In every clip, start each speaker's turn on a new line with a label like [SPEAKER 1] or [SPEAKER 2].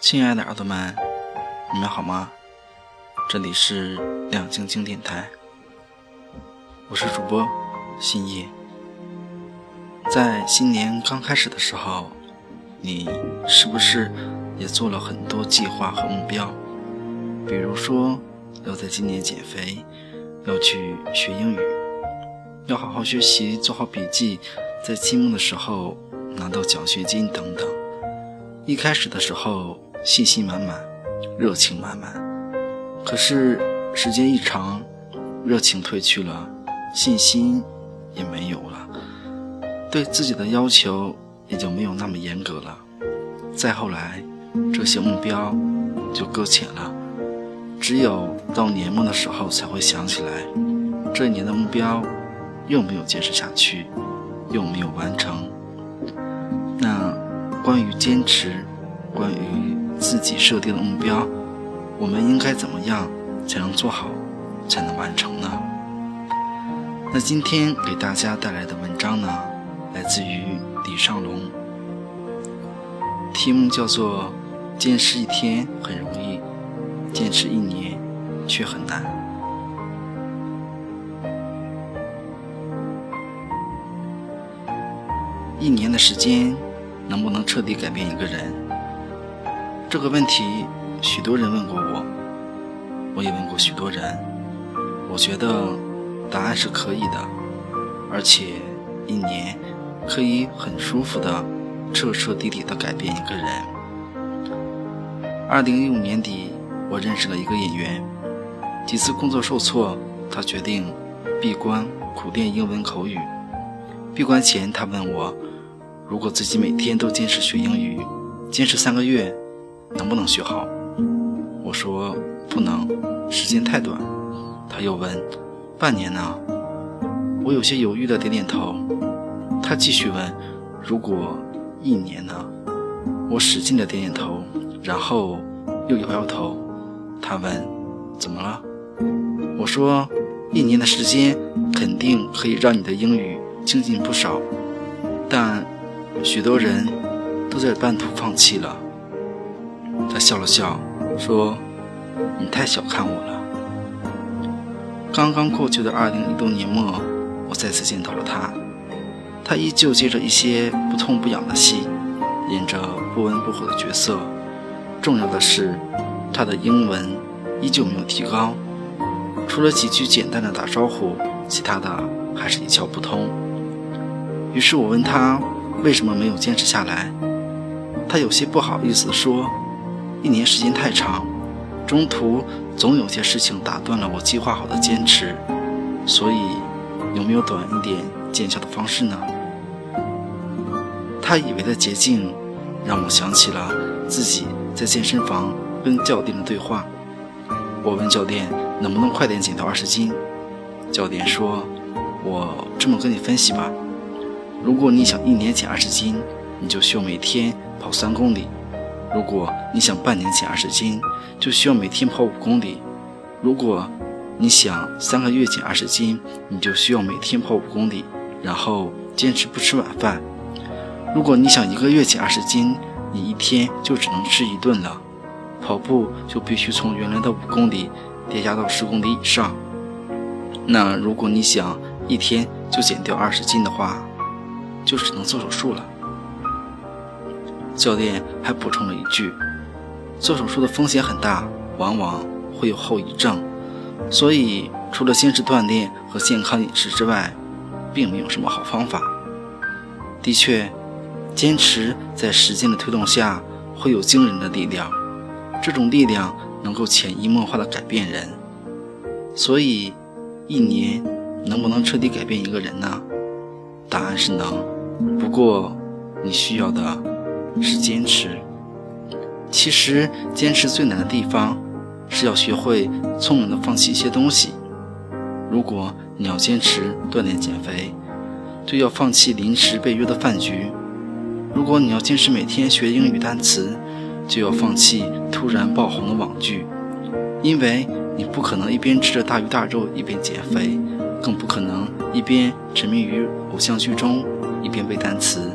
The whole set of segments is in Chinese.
[SPEAKER 1] 亲爱的耳朵们，你们好吗？这里是亮晶晶电台，我是主播新叶。在新年刚开始的时候，你是不是也做了很多计划和目标？比如说，要在今年减肥，要去学英语，要好好学习，做好笔记，在期末的时候拿到奖学金等等。一开始的时候，信心满满，热情满满。可是时间一长，热情褪去了，信心也没有了，对自己的要求也就没有那么严格了。再后来，这些目标就搁浅了，只有到年末的时候才会想起来，这一年的目标又没有坚持下去，又没有完成。那关于坚持，关于自己设定的目标，我们应该怎么样才能做好，才能完成呢？那今天给大家带来的文章呢，来自于李尚龙，题目叫做《坚持一天很容易，坚持一年却很难》。一年的时间，能不能彻底改变一个人？这个问题，许多人问过我，我也问过许多人。我觉得答案是可以的，而且一年可以很舒服的、彻彻底底的改变一个人。二零一五年底，我认识了一个演员，几次工作受挫，他决定闭关苦练英文口语。闭关前，他问我。如果自己每天都坚持学英语，坚持三个月，能不能学好？我说不能，时间太短。他又问：半年呢？我有些犹豫的点点头。他继续问：如果一年呢？我使劲的点点头，然后又摇摇头。他问：怎么了？我说：一年的时间肯定可以让你的英语精进不少，但。许多人都在半途放弃了。他笑了笑，说：“你太小看我了。”刚刚过去的二零一六年末，我再次见到了他。他依旧接着一些不痛不痒的戏，演着不温不火的角色。重要的是，他的英文依旧没有提高，除了几句简单的打招呼，其他的还是一窍不通。于是我问他。为什么没有坚持下来？他有些不好意思说：“一年时间太长，中途总有些事情打断了我计划好的坚持，所以有没有短一点见效的方式呢？”他以为的捷径，让我想起了自己在健身房跟教练的对话。我问教练能不能快点减到二十斤，教练说：“我这么跟你分析吧。”如果你想一年减二十斤，你就需要每天跑三公里；如果你想半年减二十斤，就需要每天跑五公里；如果你想三个月减二十斤，你就需要每天跑五公里，然后坚持不吃晚饭；如果你想一个月减二十斤，你一天就只能吃一顿了，跑步就必须从原来的五公里叠加到十公里以上。那如果你想一天就减掉二十斤的话，就只能做手术了。教练还补充了一句：“做手术的风险很大，往往会有后遗症，所以除了坚持锻炼和健康饮食之外，并没有什么好方法。”的确，坚持在时间的推动下会有惊人的力量，这种力量能够潜移默化的改变人。所以，一年能不能彻底改变一个人呢？答案是能。不过，你需要的是坚持。其实，坚持最难的地方是要学会聪明的放弃一些东西。如果你要坚持锻炼减肥，就要放弃临时被约的饭局；如果你要坚持每天学英语单词，就要放弃突然爆红的网剧。因为你不可能一边吃着大鱼大肉一边减肥，更不可能一边沉迷于偶像剧中。一边背单词。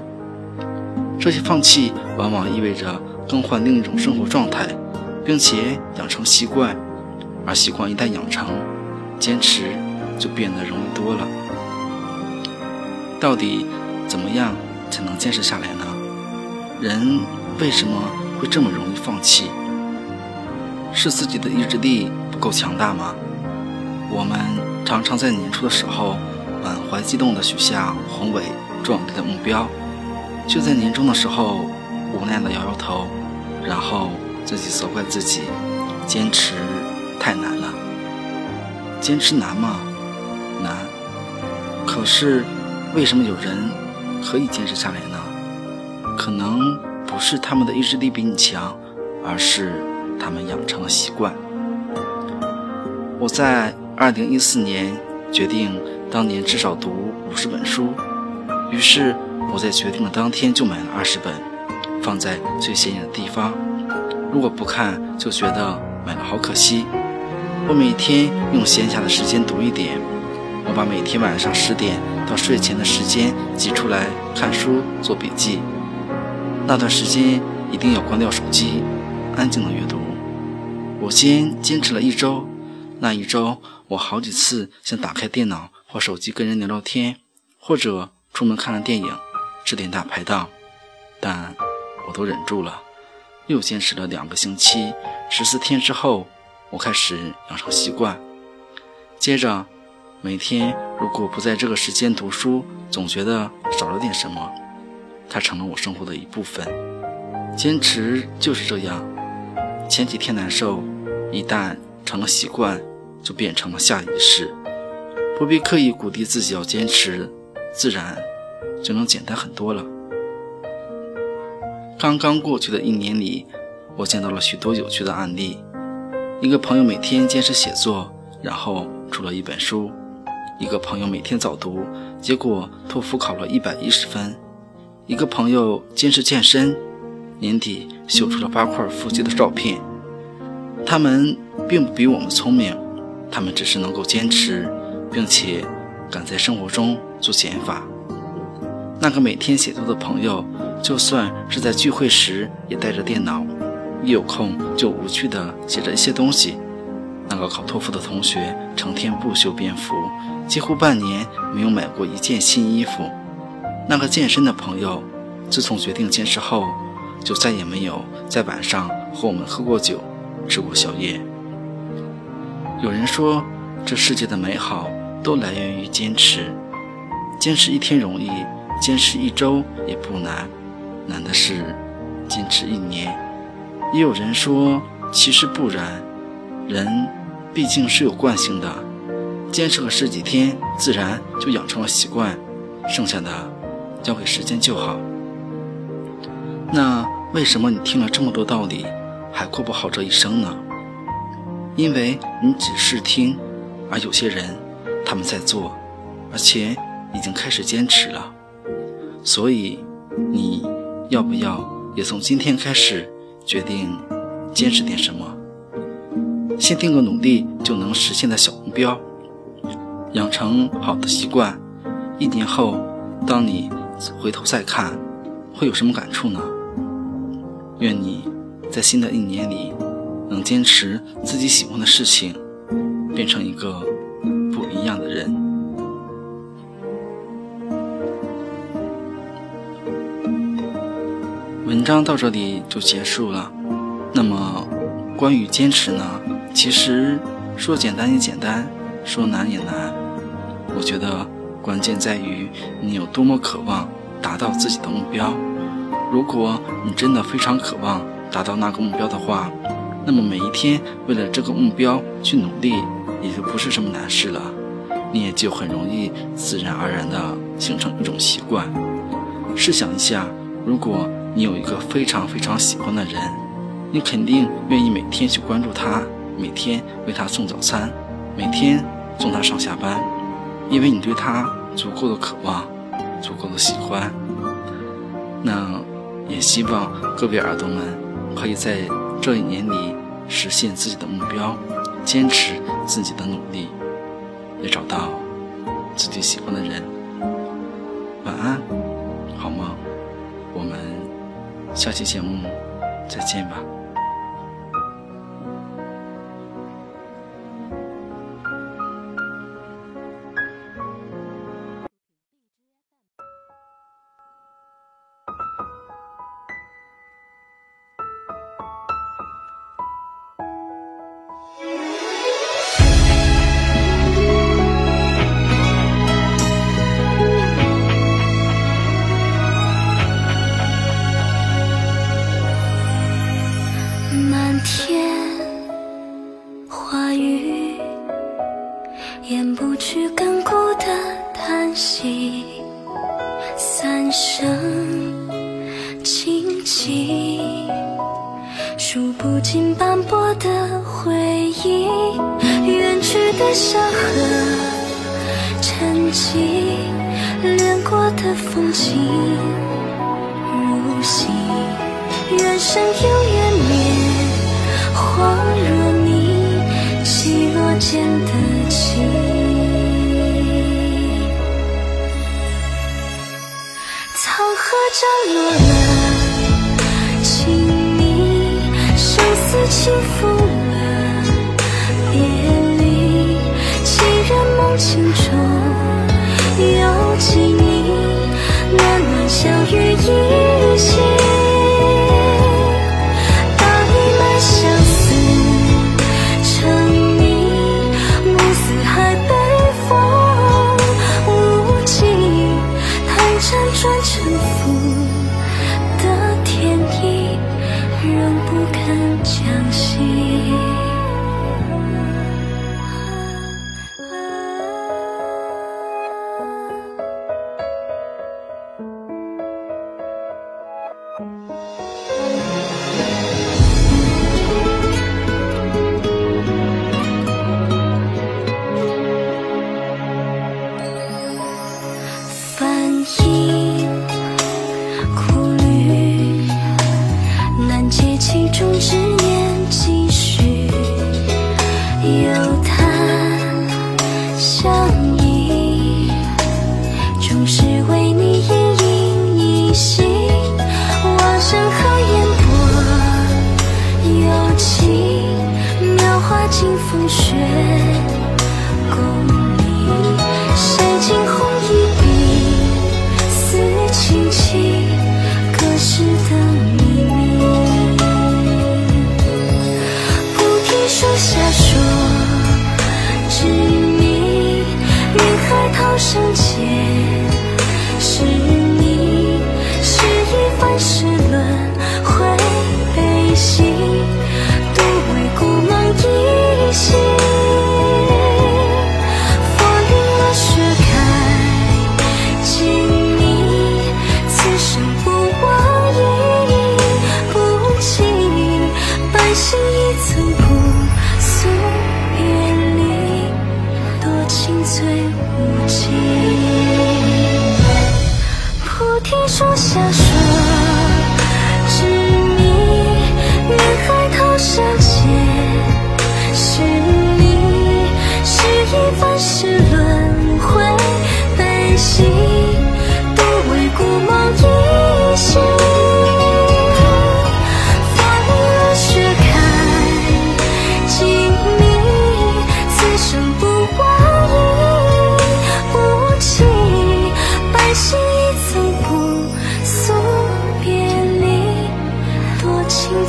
[SPEAKER 1] 这些放弃往往意味着更换另一种生活状态，并且养成习惯。而习惯一旦养成，坚持就变得容易多了。到底怎么样才能坚持下来呢？人为什么会这么容易放弃？是自己的意志力不够强大吗？我们常常在年初的时候满怀激动地许下宏伟壮丽的目标，就在年终的时候无奈地摇摇头，然后自己责怪自己坚持太难了。坚持难吗？难。可是为什么有人可以坚持下来呢？可能不是他们的意志力比你强，而是他们养成了习惯。我在。二零一四年决定当年至少读五十本书，于是我在决定的当天就买了二十本，放在最显眼的地方。如果不看，就觉得买了好可惜。我每天用闲暇的时间读一点，我把每天晚上十点到睡前的时间挤出来看书做笔记。那段时间一定要关掉手机，安静的阅读。我先坚持了一周。那一周，我好几次想打开电脑或手机跟人聊聊天，或者出门看了电影，吃点大排档，但我都忍住了。又坚持了两个星期，十四天之后，我开始养成习惯。接着，每天如果不在这个时间读书，总觉得少了点什么。它成了我生活的一部分。坚持就是这样，前几天难受，一旦成了习惯。就变成了下意识，不必刻意鼓励自己要坚持，自然就能简单很多了。刚刚过去的一年里，我见到了许多有趣的案例。一个朋友每天坚持写作，然后出了一本书；一个朋友每天早读，结果托福考了一百一十分；一个朋友坚持健身，年底秀出了八块腹肌的照片。他们并不比我们聪明。他们只是能够坚持，并且敢在生活中做减法。那个每天写作的朋友，就算是在聚会时也带着电脑，一有空就无趣的写着一些东西。那个考托福的同学，成天不修边幅，几乎半年没有买过一件新衣服。那个健身的朋友，自从决定坚持后，就再也没有在晚上和我们喝过酒，吃过宵夜。有人说，这世界的美好都来源于坚持。坚持一天容易，坚持一周也不难，难的是坚持一年。也有人说，其实不然，人毕竟是有惯性的，坚持个十几天，自然就养成了习惯，剩下的交给时间就好。那为什么你听了这么多道理，还过不好这一生呢？因为你只是听，而有些人他们在做，而且已经开始坚持了。所以，你要不要也从今天开始决定坚持点什么？先定个努力就能实现的小目标，养成好的习惯。一年后，当你回头再看，会有什么感触呢？愿你在新的一年里。能坚持自己喜欢的事情，变成一个文章到这里就结束了。那么，关于坚持呢？其实说简单也简单，说难也难。我觉得关键在于你有多么渴望达到自己的目标。如果你真的非常渴望达到那个目标的话，那么每一天为了这个目标去努力，也就不是什么难事了，你也就很容易自然而然地形成一种习惯。试想一下，如果你有一个非常非常喜欢的人，你肯定愿意每天去关注他，每天为他送早餐，每天送他上下班，因为你对他足够的渴望，足够的喜欢。那也希望各位耳朵们可以在。这一年里，实现自己的目标，坚持自己的努力，也找到自己喜欢的人。晚安。下期节目再见吧。
[SPEAKER 2] 声轻轻，数不尽斑驳的回忆，远去的山河，沉寂，掠过的风景如洗，缘深有缘灭，恍若你，起落间的斩落了情迷，生死轻负了别离，几人梦境中踏尽风雪。共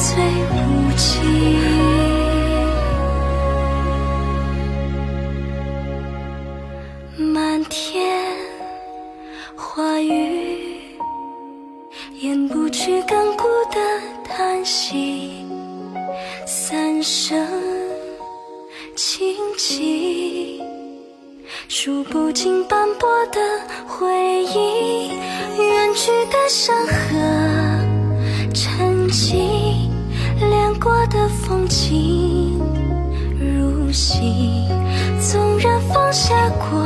[SPEAKER 2] 最无情，漫天花雨，掩不去干枯的叹息；三生情迹，数不尽斑驳的回忆，远去的山河。心，纵然放下过。